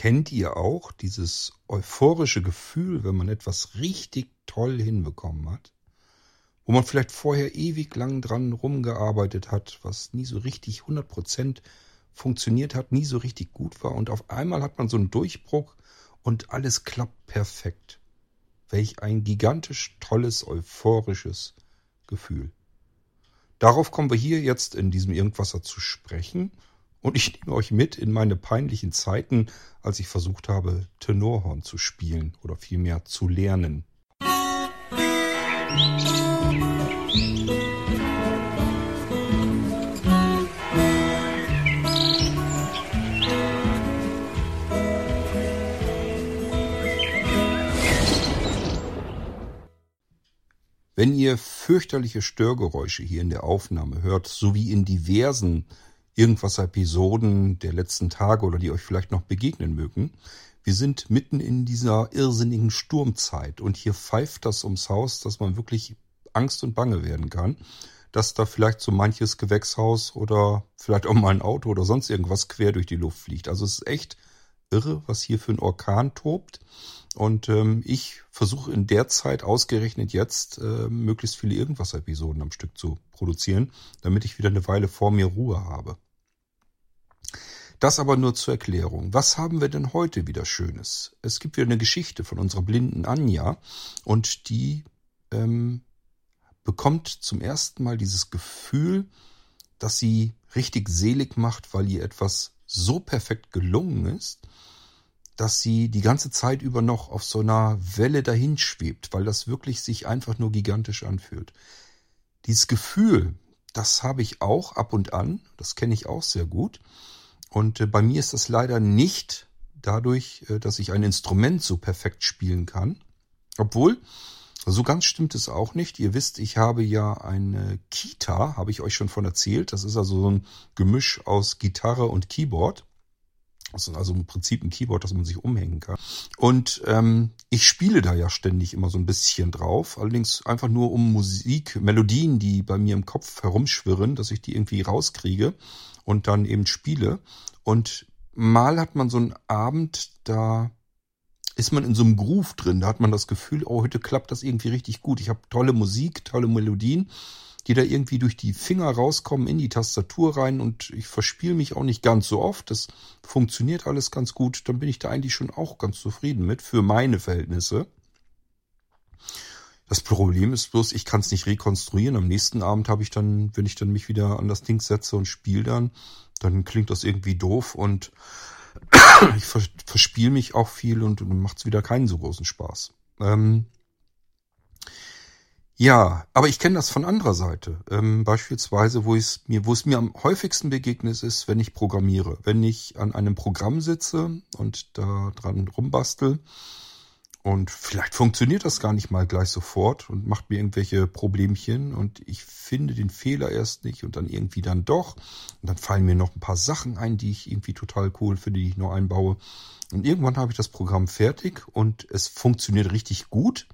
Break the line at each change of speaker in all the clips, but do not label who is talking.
Kennt ihr auch dieses euphorische Gefühl, wenn man etwas richtig toll hinbekommen hat? Wo man vielleicht vorher ewig lang dran rumgearbeitet hat, was nie so richtig 100% funktioniert hat, nie so richtig gut war und auf einmal hat man so einen Durchbruch und alles klappt perfekt. Welch ein gigantisch tolles, euphorisches Gefühl. Darauf kommen wir hier jetzt in diesem Irgendwasser zu sprechen und ich nehme euch mit in meine peinlichen Zeiten, als ich versucht habe, Tenorhorn zu spielen oder vielmehr zu lernen. Wenn ihr fürchterliche Störgeräusche hier in der Aufnahme hört, sowie in diversen irgendwas Episoden der letzten Tage oder die euch vielleicht noch begegnen mögen. Wir sind mitten in dieser irrsinnigen Sturmzeit und hier pfeift das ums Haus, dass man wirklich Angst und Bange werden kann, dass da vielleicht so manches Gewächshaus oder vielleicht auch mal ein Auto oder sonst irgendwas quer durch die Luft fliegt. Also es ist echt irre, was hier für ein Orkan tobt. Und ähm, ich versuche in der Zeit ausgerechnet jetzt äh, möglichst viele Irgendwas-Episoden am Stück zu produzieren, damit ich wieder eine Weile vor mir Ruhe habe. Das aber nur zur Erklärung. Was haben wir denn heute wieder Schönes? Es gibt wieder eine Geschichte von unserer blinden Anja und die ähm, bekommt zum ersten Mal dieses Gefühl, dass sie richtig selig macht, weil ihr etwas so perfekt gelungen ist, dass sie die ganze Zeit über noch auf so einer Welle dahin schwebt, weil das wirklich sich einfach nur gigantisch anfühlt. Dieses Gefühl, das habe ich auch ab und an, das kenne ich auch sehr gut. Und äh, bei mir ist das leider nicht dadurch, äh, dass ich ein Instrument so perfekt spielen kann. Obwohl, so ganz stimmt es auch nicht. Ihr wisst, ich habe ja eine Kita, habe ich euch schon von erzählt. Das ist also so ein Gemisch aus Gitarre und Keyboard. Das ist also im Prinzip ein Keyboard, das man sich umhängen kann. Und ähm, ich spiele da ja ständig immer so ein bisschen drauf. Allerdings einfach nur um Musik, Melodien, die bei mir im Kopf herumschwirren, dass ich die irgendwie rauskriege und dann eben spiele. Und mal hat man so einen Abend, da ist man in so einem Groove drin. Da hat man das Gefühl, oh, heute klappt das irgendwie richtig gut. Ich habe tolle Musik, tolle Melodien die da irgendwie durch die Finger rauskommen in die Tastatur rein und ich verspiele mich auch nicht ganz so oft. Das funktioniert alles ganz gut. Dann bin ich da eigentlich schon auch ganz zufrieden mit für meine Verhältnisse. Das Problem ist bloß, ich kann es nicht rekonstruieren. Am nächsten Abend habe ich dann, wenn ich dann mich wieder an das Ding setze und spiele dann, dann klingt das irgendwie doof und ich verspiele mich auch viel und, und macht es wieder keinen so großen Spaß. Ähm, ja, aber ich kenne das von anderer Seite. Ähm, beispielsweise, wo es mir, wo es mir am häufigsten begegnet ist, wenn ich programmiere. Wenn ich an einem Programm sitze und da dran rumbastel und vielleicht funktioniert das gar nicht mal gleich sofort und macht mir irgendwelche Problemchen und ich finde den Fehler erst nicht und dann irgendwie dann doch. Und dann fallen mir noch ein paar Sachen ein, die ich irgendwie total cool finde, die ich noch einbaue. Und irgendwann habe ich das Programm fertig und es funktioniert richtig gut.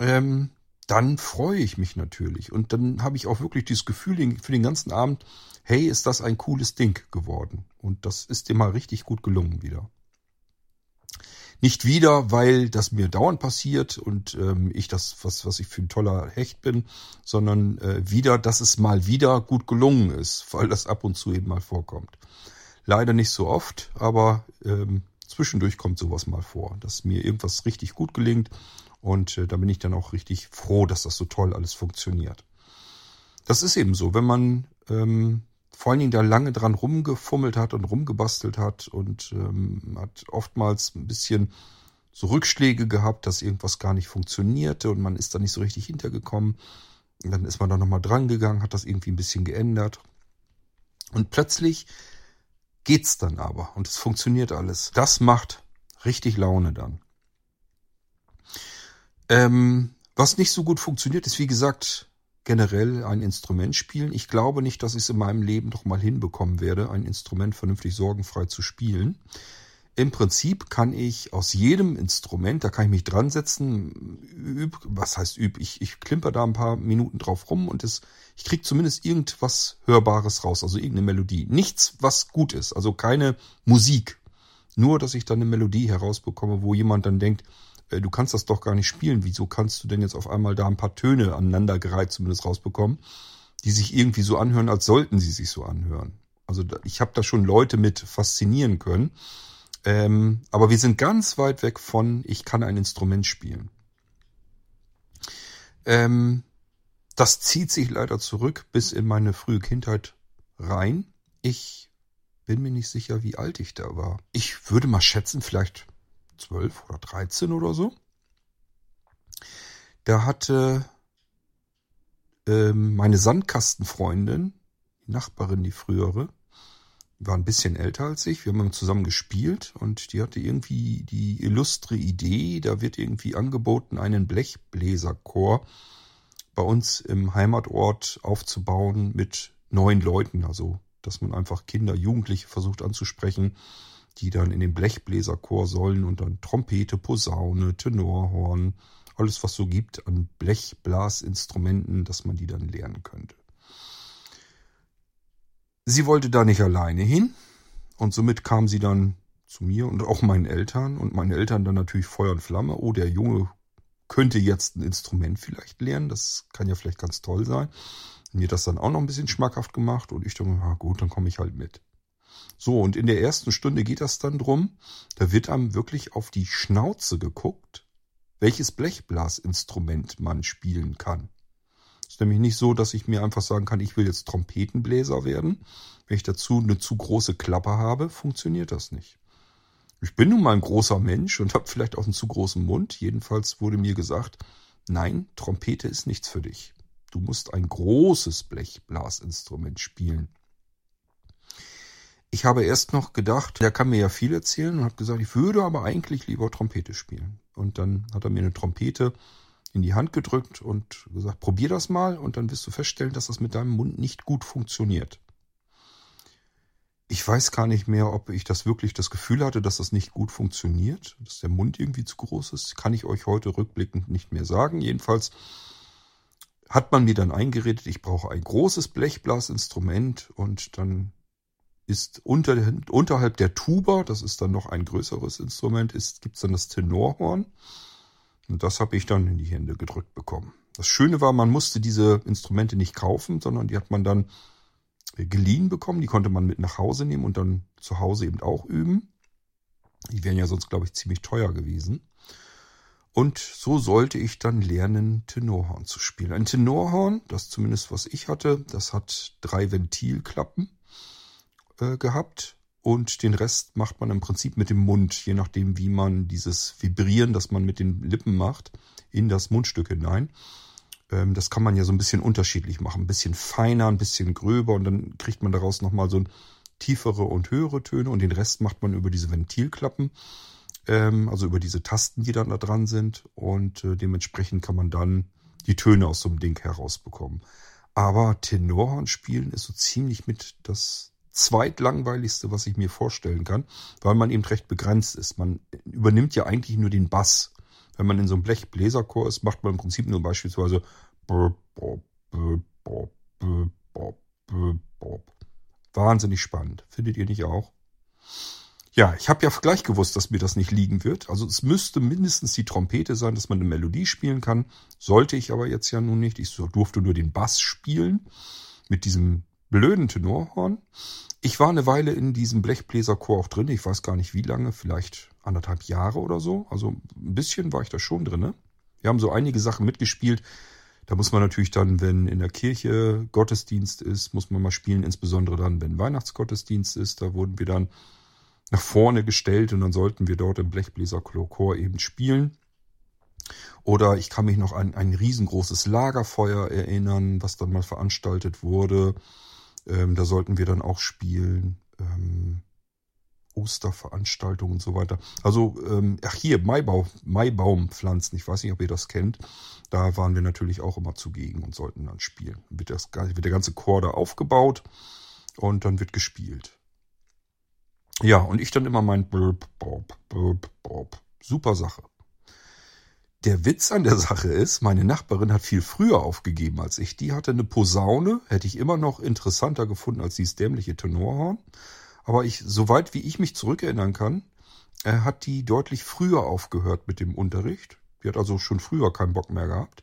Ähm, dann freue ich mich natürlich. Und dann habe ich auch wirklich dieses Gefühl für den ganzen Abend, hey, ist das ein cooles Ding geworden. Und das ist dir mal richtig gut gelungen wieder. Nicht wieder, weil das mir dauernd passiert und ähm, ich das, was, was ich für ein toller Hecht bin, sondern äh, wieder, dass es mal wieder gut gelungen ist, weil das ab und zu eben mal vorkommt. Leider nicht so oft, aber ähm, zwischendurch kommt sowas mal vor, dass mir irgendwas richtig gut gelingt und äh, da bin ich dann auch richtig froh, dass das so toll alles funktioniert. Das ist eben so, wenn man ähm, vor allen Dingen da lange dran rumgefummelt hat und rumgebastelt hat und ähm, hat oftmals ein bisschen so Rückschläge gehabt, dass irgendwas gar nicht funktionierte und man ist da nicht so richtig hintergekommen. Dann ist man da nochmal dran gegangen, hat das irgendwie ein bisschen geändert. Und plötzlich geht's dann aber und es funktioniert alles. Das macht richtig Laune dann. Ähm, was nicht so gut funktioniert, ist wie gesagt generell ein Instrument spielen. Ich glaube nicht, dass ich es in meinem Leben noch mal hinbekommen werde, ein Instrument vernünftig sorgenfrei zu spielen. Im Prinzip kann ich aus jedem Instrument, da kann ich mich dran setzen, üb, was heißt üb, ich, ich klimper da ein paar Minuten drauf rum und es, ich krieg zumindest irgendwas Hörbares raus, also irgendeine Melodie. Nichts, was gut ist, also keine Musik, Nur, dass ich dann eine Melodie herausbekomme, wo jemand dann denkt, äh, du kannst das doch gar nicht spielen. Wieso kannst du denn jetzt auf einmal da ein paar Töne aneinandergereiht zumindest rausbekommen, die sich irgendwie so anhören, als sollten sie sich so anhören? Also ich habe da schon Leute mit faszinieren können. Ähm, aber wir sind ganz weit weg von, ich kann ein Instrument spielen. Ähm, das zieht sich leider zurück bis in meine frühe Kindheit rein. Ich bin mir nicht sicher, wie alt ich da war. Ich würde mal schätzen, vielleicht zwölf oder dreizehn oder so. Da hatte ähm, meine Sandkastenfreundin, die Nachbarin, die frühere, war ein bisschen älter als ich. Wir haben zusammen gespielt und die hatte irgendwie die illustre Idee, da wird irgendwie angeboten, einen Blechbläserchor bei uns im Heimatort aufzubauen mit neun Leuten. Also, dass man einfach Kinder, Jugendliche versucht anzusprechen, die dann in den Blechbläserchor sollen und dann Trompete, Posaune, Tenorhorn, alles was so gibt an Blechblasinstrumenten, dass man die dann lernen könnte. Sie wollte da nicht alleine hin und somit kam sie dann zu mir und auch meinen Eltern und meine Eltern dann natürlich Feuer und Flamme. Oh, der Junge könnte jetzt ein Instrument vielleicht lernen, das kann ja vielleicht ganz toll sein. Mir das dann auch noch ein bisschen schmackhaft gemacht und ich dachte, na gut, dann komme ich halt mit. So, und in der ersten Stunde geht das dann drum, da wird einem wirklich auf die Schnauze geguckt, welches Blechblasinstrument man spielen kann. Es ist nämlich nicht so, dass ich mir einfach sagen kann, ich will jetzt Trompetenbläser werden. Wenn ich dazu eine zu große Klappe habe, funktioniert das nicht. Ich bin nun mal ein großer Mensch und habe vielleicht auch einen zu großen Mund. Jedenfalls wurde mir gesagt, nein, Trompete ist nichts für dich. Du musst ein großes Blechblasinstrument spielen. Ich habe erst noch gedacht, der kann mir ja viel erzählen und habe gesagt, ich würde aber eigentlich lieber Trompete spielen. Und dann hat er mir eine Trompete in die Hand gedrückt und gesagt, probier das mal und dann wirst du feststellen, dass das mit deinem Mund nicht gut funktioniert. Ich weiß gar nicht mehr, ob ich das wirklich das Gefühl hatte, dass das nicht gut funktioniert, dass der Mund irgendwie zu groß ist. Kann ich euch heute rückblickend nicht mehr sagen. Jedenfalls hat man mir dann eingeredet, ich brauche ein großes Blechblasinstrument und dann ist unter, unterhalb der Tuba, das ist dann noch ein größeres Instrument, gibt es dann das Tenorhorn. Und das habe ich dann in die Hände gedrückt bekommen. Das Schöne war, man musste diese Instrumente nicht kaufen, sondern die hat man dann äh, geliehen bekommen. Die konnte man mit nach Hause nehmen und dann zu Hause eben auch üben. Die wären ja sonst, glaube ich, ziemlich teuer gewesen. Und so sollte ich dann lernen, Tenorhorn zu spielen. Ein Tenorhorn, das zumindest was ich hatte, das hat drei Ventilklappen äh, gehabt und den Rest macht man im Prinzip mit dem Mund, je nachdem, wie man dieses Vibrieren, das man mit den Lippen macht, in das Mundstück hinein. Ähm, das kann man ja so ein bisschen unterschiedlich machen. Ein bisschen feiner, ein bisschen gröber und dann kriegt man daraus nochmal so tiefere und höhere Töne und den Rest macht man über diese Ventilklappen, ähm, also über diese Tasten, die dann da dran sind und äh, dementsprechend kann man dann die Töne aus so einem Ding herausbekommen. Aber Tenorhorn spielen ist so ziemlich mit das zweitlangweiligste, was ich mir vorstellen kann, weil man eben recht begrenzt ist. Man übernimmt ja eigentlich nur den Bass. Wenn man in so einem Blechbläserchor ist, macht man im Prinzip nur beispielsweise Wahnsinnig spannend. Findet ihr nicht auch? Ja, ich habe ja gleich gewusst, dass mir das nicht liegen wird. Also es müsste mindestens die Trompete sein, dass man eine Melodie spielen kann. Sollte ich aber jetzt ja nun nicht. Ich durfte nur den Bass spielen mit diesem blöden Tenorhorn. Ich war eine Weile in diesem Blechbläserchor auch drin. Ich weiß gar nicht wie lange, vielleicht anderthalb Jahre oder so. Also ein bisschen war ich da schon drin. Wir haben so einige Sachen mitgespielt. Da muss man natürlich dann, wenn in der Kirche Gottesdienst ist, muss man mal spielen, insbesondere dann, wenn Weihnachtsgottesdienst ist. Da wurden wir dann nach vorne gestellt und dann sollten wir dort im Blechbläserchor eben spielen. Oder ich kann mich noch an ein riesengroßes Lagerfeuer erinnern, was dann mal veranstaltet wurde. Ähm, da sollten wir dann auch spielen. Ähm, Osterveranstaltungen und so weiter. Also, ähm, ach hier, Maibau, Maibaumpflanzen, ich weiß nicht, ob ihr das kennt. Da waren wir natürlich auch immer zugegen und sollten dann spielen. Wird, das, wird der ganze Chor da aufgebaut und dann wird gespielt. Ja, und ich dann immer mein Burp, Burp, Burp, Burp. Super Sache. Der Witz an der Sache ist, meine Nachbarin hat viel früher aufgegeben als ich. Die hatte eine Posaune, hätte ich immer noch interessanter gefunden als dieses dämliche Tenorhorn. Aber ich, soweit wie ich mich zurückerinnern kann, äh, hat die deutlich früher aufgehört mit dem Unterricht. Die hat also schon früher keinen Bock mehr gehabt.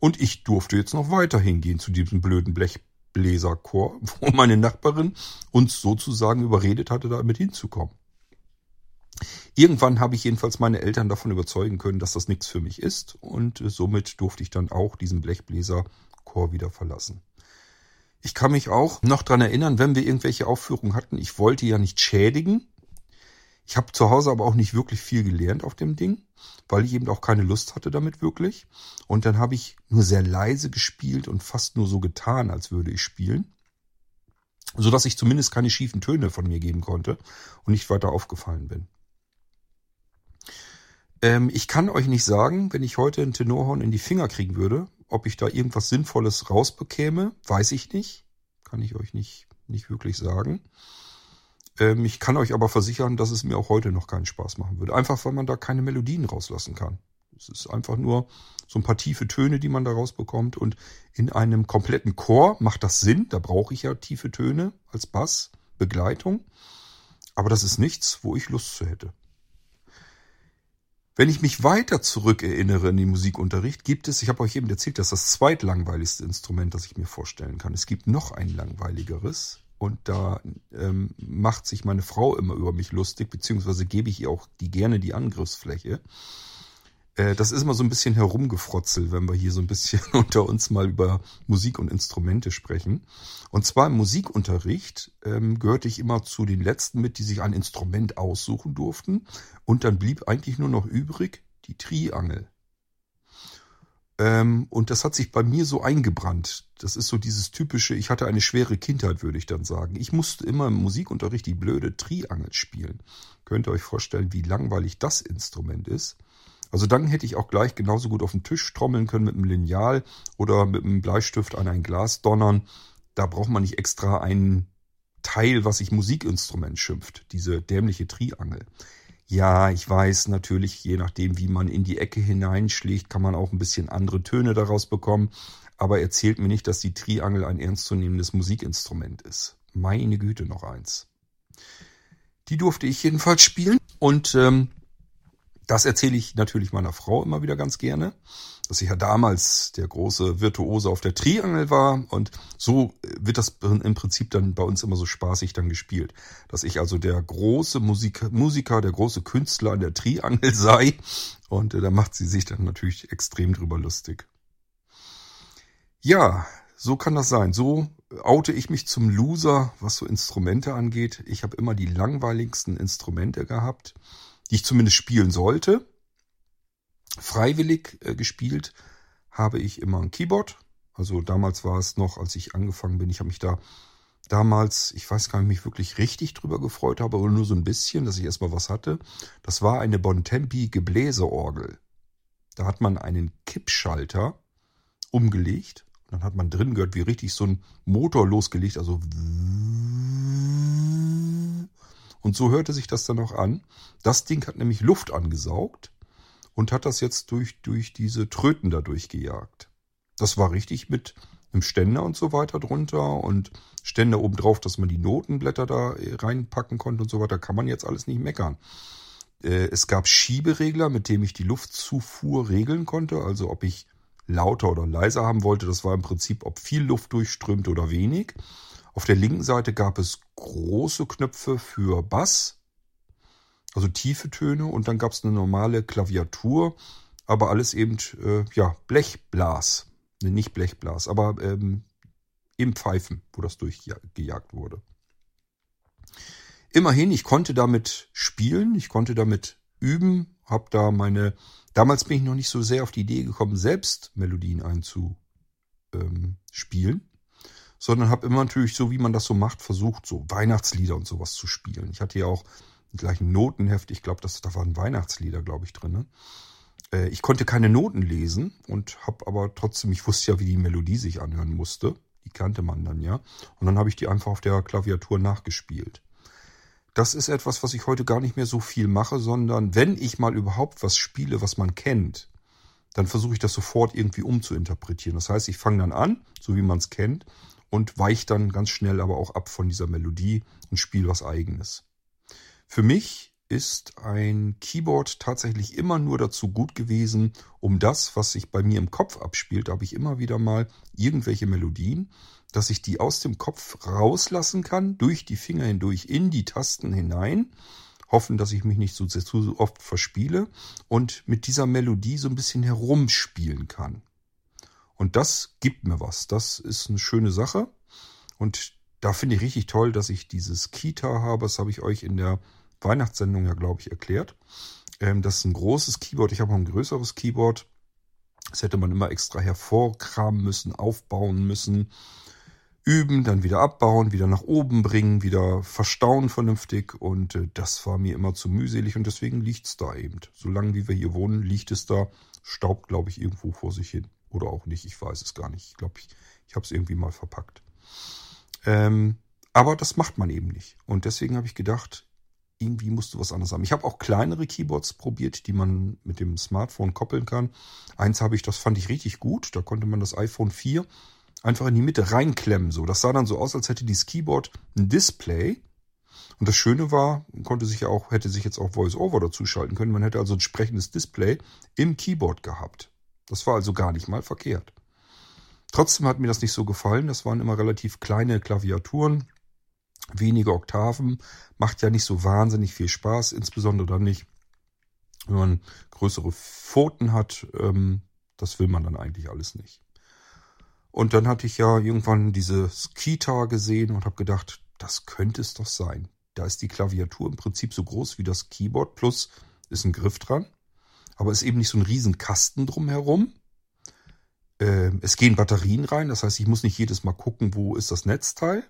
Und ich durfte jetzt noch weiter hingehen zu diesem blöden Blechbläserchor, wo meine Nachbarin uns sozusagen überredet hatte, damit hinzukommen. Irgendwann habe ich jedenfalls meine Eltern davon überzeugen können, dass das nichts für mich ist und äh, somit durfte ich dann auch diesen Blechbläserchor wieder verlassen. Ich kann mich auch noch dran erinnern, wenn wir irgendwelche Aufführungen hatten, ich wollte ja nicht schädigen. Ich habe zu Hause aber auch nicht wirklich viel gelernt auf dem Ding, weil ich eben auch keine Lust hatte damit wirklich. Und dann habe ich nur sehr leise gespielt und fast nur so getan, als würde ich spielen so dass ich zumindest keine schiefen Töne von mir geben konnte und nicht weiter aufgefallen bin. Ähm, ich kann euch nicht sagen, wenn ich heute ein Tenorhorn in die Finger kriegen würde, ob ich da irgendwas Sinnvolles rausbekäme, weiß ich nicht. Kann ich euch nicht, nicht wirklich sagen. Ähm, ich kann euch aber versichern, dass es mir auch heute noch keinen Spaß machen würde. Einfach, weil man da keine Melodien rauslassen kann. Es ist einfach nur so ein paar tiefe Töne, die man da rausbekommt. Und in einem kompletten Chor macht das Sinn. Da brauche ich ja tiefe Töne als Bass, Begleitung. Aber das ist nichts, wo ich Lust zu hätte. Wenn ich mich weiter zurückerinnere in den Musikunterricht, gibt es, ich habe euch eben erzählt, das ist das zweitlangweiligste Instrument, das ich mir vorstellen kann. Es gibt noch ein langweiligeres und da ähm, macht sich meine Frau immer über mich lustig, beziehungsweise gebe ich ihr auch die gerne die Angriffsfläche. Äh, das ist immer so ein bisschen herumgefrotzelt, wenn wir hier so ein bisschen unter uns mal über Musik und Instrumente sprechen. Und zwar im Musikunterricht ähm, gehörte ich immer zu den Letzten mit, die sich ein Instrument aussuchen durften. Und dann blieb eigentlich nur noch übrig die Triangel. Ähm, und das hat sich bei mir so eingebrannt. Das ist so dieses typische, ich hatte eine schwere Kindheit, würde ich dann sagen. Ich musste immer im Musikunterricht die blöde Triangel spielen. Könnt ihr euch vorstellen, wie langweilig das Instrument ist? Also dann hätte ich auch gleich genauso gut auf den Tisch trommeln können mit einem Lineal oder mit einem Bleistift an ein Glas donnern. Da braucht man nicht extra ein Teil, was sich Musikinstrument schimpft, diese dämliche Triangel. Ja, ich weiß natürlich, je nachdem, wie man in die Ecke hineinschlägt, kann man auch ein bisschen andere Töne daraus bekommen. Aber erzählt mir nicht, dass die Triangel ein ernstzunehmendes Musikinstrument ist. Meine Güte, noch eins. Die durfte ich jedenfalls spielen und ähm, das erzähle ich natürlich meiner Frau immer wieder ganz gerne, dass ich ja damals der große Virtuose auf der Triangel war und so wird das im Prinzip dann bei uns immer so spaßig dann gespielt, dass ich also der große Musik Musiker, der große Künstler an der Triangel sei und äh, da macht sie sich dann natürlich extrem drüber lustig. Ja, so kann das sein. So oute ich mich zum Loser, was so Instrumente angeht. Ich habe immer die langweiligsten Instrumente gehabt die ich zumindest spielen sollte. Freiwillig äh, gespielt habe ich immer ein Keyboard. Also damals war es noch, als ich angefangen bin, ich habe mich da damals, ich weiß gar nicht, mich wirklich richtig drüber gefreut habe, aber nur so ein bisschen, dass ich erstmal was hatte. Das war eine Bontempi Gebläseorgel. Da hat man einen Kippschalter umgelegt. Dann hat man drin gehört, wie richtig so ein Motor losgelegt, also und so hörte sich das dann auch an. Das Ding hat nämlich Luft angesaugt und hat das jetzt durch, durch diese Tröten da durchgejagt. Das war richtig mit einem Ständer und so weiter drunter und Ständer oben drauf, dass man die Notenblätter da äh, reinpacken konnte und so weiter. Kann man jetzt alles nicht meckern. Äh, es gab Schieberegler, mit dem ich die Luftzufuhr regeln konnte. Also ob ich lauter oder leiser haben wollte. Das war im Prinzip, ob viel Luft durchströmte oder wenig. Auf der linken Seite gab es große Knöpfe für Bass, also tiefe Töne, und dann gab es eine normale Klaviatur, aber alles eben äh, ja Blechblas, nee, nicht Blechblas, aber ähm, eben Pfeifen, wo das durchgejagt wurde. Immerhin, ich konnte damit spielen, ich konnte damit üben, habe da meine, damals bin ich noch nicht so sehr auf die Idee gekommen, selbst Melodien einzuspielen. Sondern habe immer natürlich, so wie man das so macht, versucht, so Weihnachtslieder und sowas zu spielen. Ich hatte ja auch gleich ein Notenheft, ich glaube, da waren Weihnachtslieder, glaube ich, drin. Ne? Äh, ich konnte keine Noten lesen und habe aber trotzdem, ich wusste ja, wie die Melodie sich anhören musste. Die kannte man dann ja. Und dann habe ich die einfach auf der Klaviatur nachgespielt. Das ist etwas, was ich heute gar nicht mehr so viel mache, sondern wenn ich mal überhaupt was spiele, was man kennt, dann versuche ich das sofort irgendwie umzuinterpretieren. Das heißt, ich fange dann an, so wie man es kennt, und weicht dann ganz schnell aber auch ab von dieser Melodie und spiele was eigenes. Für mich ist ein Keyboard tatsächlich immer nur dazu gut gewesen, um das, was sich bei mir im Kopf abspielt, da habe ich immer wieder mal irgendwelche Melodien, dass ich die aus dem Kopf rauslassen kann, durch die Finger hindurch in die Tasten hinein, hoffen, dass ich mich nicht so, zu oft verspiele und mit dieser Melodie so ein bisschen herumspielen kann. Und das gibt mir was. Das ist eine schöne Sache. Und da finde ich richtig toll, dass ich dieses Kita habe. Das habe ich euch in der Weihnachtssendung ja, glaube ich, erklärt. Ähm, das ist ein großes Keyboard. Ich habe noch ein größeres Keyboard. Das hätte man immer extra hervorkramen müssen, aufbauen müssen, üben, dann wieder abbauen, wieder nach oben bringen, wieder verstauen vernünftig. Und äh, das war mir immer zu mühselig und deswegen liegt es da eben. Solange wie wir hier wohnen, liegt es da, staubt, glaube ich, irgendwo vor sich hin. Oder auch nicht, ich weiß es gar nicht. Ich glaube, ich, ich habe es irgendwie mal verpackt. Ähm, aber das macht man eben nicht. Und deswegen habe ich gedacht, irgendwie musst du was anderes haben. Ich habe auch kleinere Keyboards probiert, die man mit dem Smartphone koppeln kann. Eins habe ich, das fand ich richtig gut. Da konnte man das iPhone 4 einfach in die Mitte reinklemmen. So, das sah dann so aus, als hätte dieses Keyboard ein Display. Und das Schöne war, konnte sich ja auch, hätte sich jetzt auch Voice-Over dazu schalten können. Man hätte also ein sprechendes Display im Keyboard gehabt. Das war also gar nicht mal verkehrt. Trotzdem hat mir das nicht so gefallen. Das waren immer relativ kleine Klaviaturen wenige Oktaven, macht ja nicht so wahnsinnig viel Spaß, insbesondere dann nicht, wenn man größere Pfoten hat. Ähm, das will man dann eigentlich alles nicht. Und dann hatte ich ja irgendwann diese Kita gesehen und habe gedacht, das könnte es doch sein. Da ist die Klaviatur im Prinzip so groß wie das Keyboard, plus ist ein Griff dran, aber ist eben nicht so ein riesen Kasten drumherum. Ähm, es gehen Batterien rein, das heißt, ich muss nicht jedes Mal gucken, wo ist das Netzteil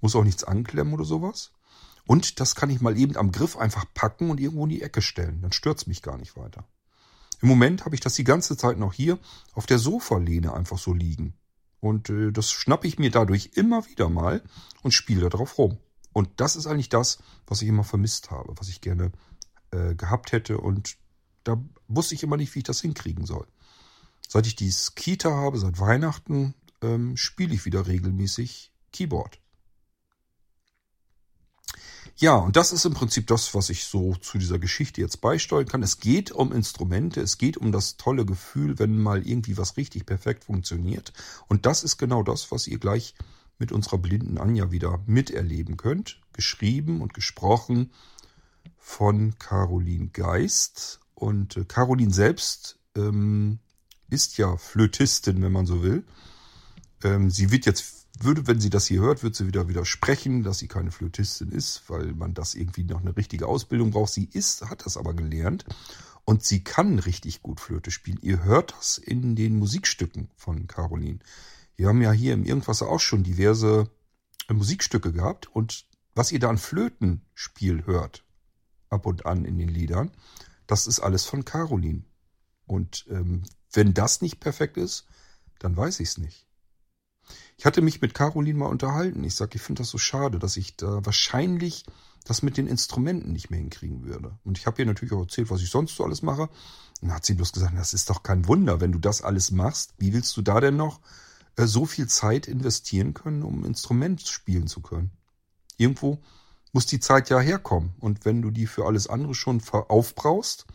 muss auch nichts anklemmen oder sowas. Und das kann ich mal eben am Griff einfach packen und irgendwo in die Ecke stellen. Dann stört's mich gar nicht weiter. Im Moment habe ich das die ganze Zeit noch hier auf der Sofalehne einfach so liegen. Und äh, das schnappe ich mir dadurch immer wieder mal und spiele da drauf rum. Und das ist eigentlich das, was ich immer vermisst habe, was ich gerne äh, gehabt hätte. Und da wusste ich immer nicht, wie ich das hinkriegen soll. Seit ich dieses Kita habe, seit Weihnachten, ähm, spiele ich wieder regelmäßig Keyboard. Ja, und das ist im Prinzip das, was ich so zu dieser Geschichte jetzt beisteuern kann. Es geht um Instrumente, es geht um das tolle Gefühl, wenn mal irgendwie was richtig perfekt funktioniert. Und das ist genau das, was ihr gleich mit unserer blinden Anja wieder miterleben könnt. Geschrieben und gesprochen von Caroline Geist. Und äh, Caroline selbst ähm, ist ja Flötistin, wenn man so will. Ähm, sie wird jetzt würde, wenn sie das hier hört, wird sie wieder widersprechen, dass sie keine Flötistin ist, weil man das irgendwie noch eine richtige Ausbildung braucht. Sie ist, hat das aber gelernt und sie kann richtig gut Flöte spielen. Ihr hört das in den Musikstücken von Caroline. Wir haben ja hier im Irgendwas auch schon diverse äh, Musikstücke gehabt und was ihr da an Flötenspiel hört, ab und an in den Liedern, das ist alles von Caroline. Und ähm, wenn das nicht perfekt ist, dann weiß ich es nicht. Ich hatte mich mit Caroline mal unterhalten. Ich sage, ich finde das so schade, dass ich da wahrscheinlich das mit den Instrumenten nicht mehr hinkriegen würde. Und ich habe ihr natürlich auch erzählt, was ich sonst so alles mache. Und dann hat sie bloß gesagt, das ist doch kein Wunder, wenn du das alles machst. Wie willst du da denn noch äh, so viel Zeit investieren können, um Instrument spielen zu können? Irgendwo muss die Zeit ja herkommen. Und wenn du die für alles andere schon aufbrauchst,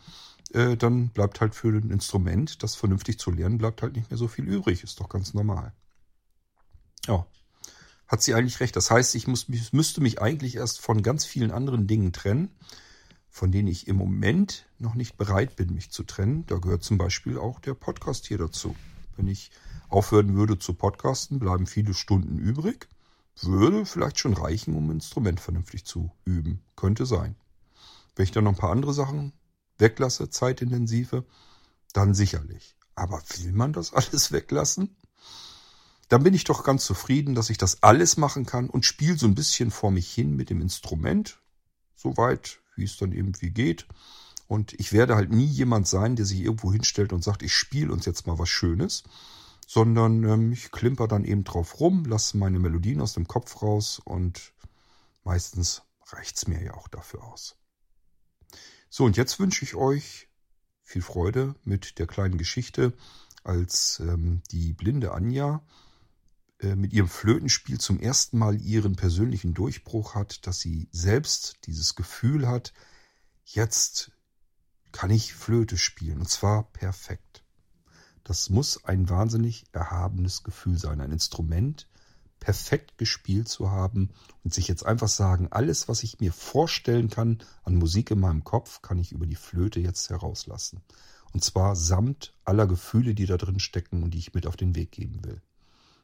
äh, dann bleibt halt für ein Instrument, das vernünftig zu lernen, bleibt halt nicht mehr so viel übrig. Ist doch ganz normal. Ja, hat sie eigentlich recht. Das heißt, ich muss, müsste mich eigentlich erst von ganz vielen anderen Dingen trennen, von denen ich im Moment noch nicht bereit bin, mich zu trennen. Da gehört zum Beispiel auch der Podcast hier dazu. Wenn ich aufhören würde zu podcasten, bleiben viele Stunden übrig. Würde vielleicht schon reichen, um ein Instrument vernünftig zu üben. Könnte sein. Wenn ich dann noch ein paar andere Sachen weglasse, zeitintensive, dann sicherlich. Aber will man das alles weglassen? dann bin ich doch ganz zufrieden, dass ich das alles machen kann und spiele so ein bisschen vor mich hin mit dem Instrument, soweit wie es dann irgendwie geht. Und ich werde halt nie jemand sein, der sich irgendwo hinstellt und sagt, ich spiele uns jetzt mal was Schönes, sondern ähm, ich klimper dann eben drauf rum, lasse meine Melodien aus dem Kopf raus und meistens reicht's mir ja auch dafür aus. So, und jetzt wünsche ich euch viel Freude mit der kleinen Geschichte, als ähm, die blinde Anja äh, mit ihrem Flötenspiel zum ersten Mal ihren persönlichen Durchbruch hat, dass sie selbst dieses Gefühl hat, jetzt kann ich Flöte spielen und zwar perfekt. Das muss ein wahnsinnig erhabenes Gefühl sein, ein Instrument perfekt gespielt zu haben und sich jetzt einfach sagen, alles, was ich mir vorstellen kann an Musik in meinem Kopf, kann ich über die Flöte jetzt herauslassen. Und zwar samt aller Gefühle, die da drin stecken und die ich mit auf den Weg geben will.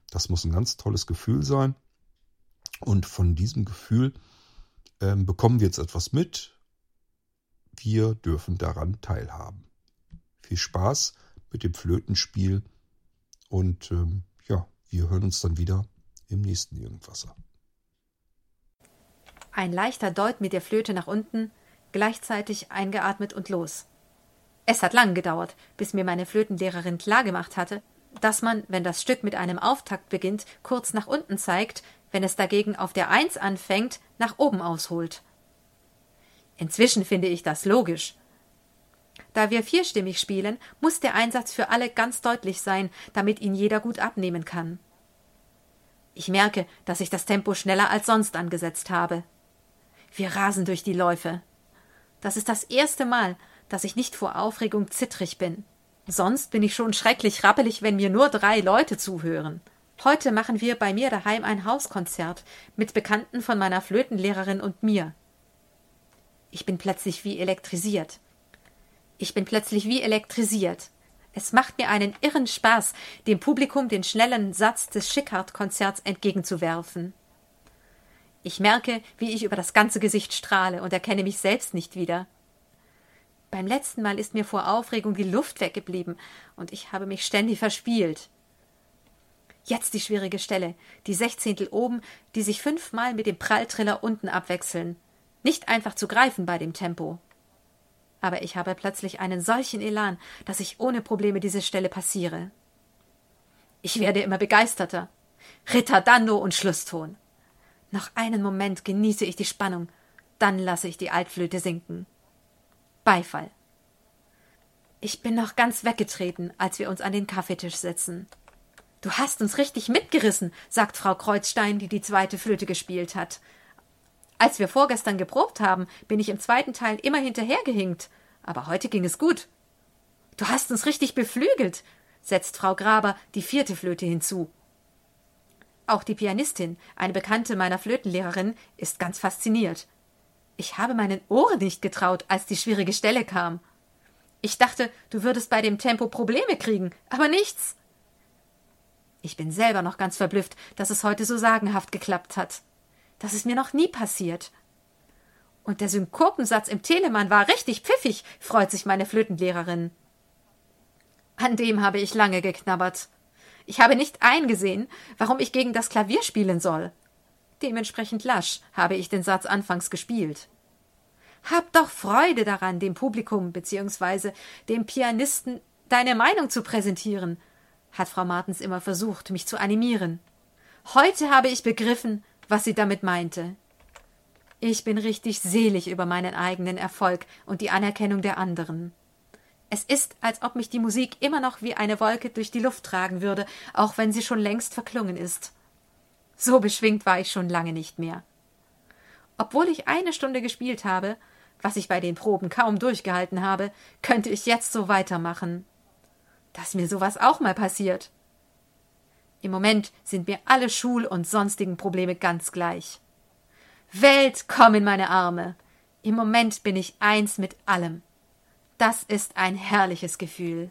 Das muss ein ganz tolles Gefühl sein. Und von diesem Gefühl ähm, bekommen wir jetzt etwas mit. Wir dürfen daran teilhaben. Viel Spaß mit dem Flötenspiel und ähm, ja, wir hören uns dann wieder im nächsten Irgendwasser.
Ein leichter Deut mit der Flöte nach unten, gleichzeitig eingeatmet und los. Es hat lang gedauert, bis mir meine Flötenlehrerin klargemacht hatte, dass man, wenn das Stück mit einem Auftakt beginnt, kurz nach unten zeigt, wenn es dagegen auf der Eins anfängt, nach oben ausholt. Inzwischen finde ich das logisch. Da wir vierstimmig spielen, muss der Einsatz für alle ganz deutlich sein, damit ihn jeder gut abnehmen kann. Ich merke, dass ich das Tempo schneller als sonst angesetzt habe. Wir rasen durch die Läufe. Das ist das erste Mal, dass ich nicht vor Aufregung zittrig bin. Sonst bin ich schon schrecklich rappelig, wenn mir nur drei Leute zuhören. Heute machen wir bei mir daheim ein Hauskonzert mit Bekannten von meiner Flötenlehrerin und mir. Ich bin plötzlich wie elektrisiert. Ich bin plötzlich wie elektrisiert. Es macht mir einen irren Spaß, dem Publikum den schnellen Satz des Schickhardt-Konzerts entgegenzuwerfen. Ich merke, wie ich über das ganze Gesicht strahle und erkenne mich selbst nicht wieder. Beim letzten Mal ist mir vor Aufregung die Luft weggeblieben und ich habe mich ständig verspielt. Jetzt die schwierige Stelle, die Sechzehntel oben, die sich fünfmal mit dem Pralltriller unten abwechseln. Nicht einfach zu greifen bei dem Tempo aber ich habe plötzlich einen solchen Elan, dass ich ohne Probleme diese Stelle passiere. Ich werde immer begeisterter. Ritardando und Schlusston. Noch einen Moment genieße ich die Spannung, dann lasse ich die Altflöte sinken. Beifall. Ich bin noch ganz weggetreten, als wir uns an den Kaffeetisch setzen. Du hast uns richtig mitgerissen, sagt Frau Kreuzstein, die die zweite Flöte gespielt hat. Als wir vorgestern geprobt haben, bin ich im zweiten Teil immer hinterhergehinkt. Aber heute ging es gut. Du hast uns richtig beflügelt, setzt Frau Graber die vierte Flöte hinzu. Auch die Pianistin, eine Bekannte meiner Flötenlehrerin, ist ganz fasziniert. Ich habe meinen Ohren nicht getraut, als die schwierige Stelle kam. Ich dachte, du würdest bei dem Tempo Probleme kriegen, aber nichts. Ich bin selber noch ganz verblüfft, dass es heute so sagenhaft geklappt hat. Das ist mir noch nie passiert. Und der Synkopensatz im Telemann war richtig pfiffig, freut sich meine Flötenlehrerin. An dem habe ich lange geknabbert. Ich habe nicht eingesehen, warum ich gegen das Klavier spielen soll. Dementsprechend lasch habe ich den Satz anfangs gespielt. Hab doch Freude daran, dem Publikum bzw. dem Pianisten deine Meinung zu präsentieren, hat Frau Martens immer versucht, mich zu animieren. Heute habe ich begriffen, was sie damit meinte. Ich bin richtig selig über meinen eigenen Erfolg und die Anerkennung der anderen. Es ist, als ob mich die Musik immer noch wie eine Wolke durch die Luft tragen würde, auch wenn sie schon längst verklungen ist. So beschwingt war ich schon lange nicht mehr. Obwohl ich eine Stunde gespielt habe, was ich bei den Proben kaum durchgehalten habe, könnte ich jetzt so weitermachen. Dass mir sowas auch mal passiert. Im Moment sind mir alle Schul- und sonstigen Probleme ganz gleich. Welt, komm in meine Arme. Im Moment bin ich eins mit allem. Das ist ein herrliches Gefühl.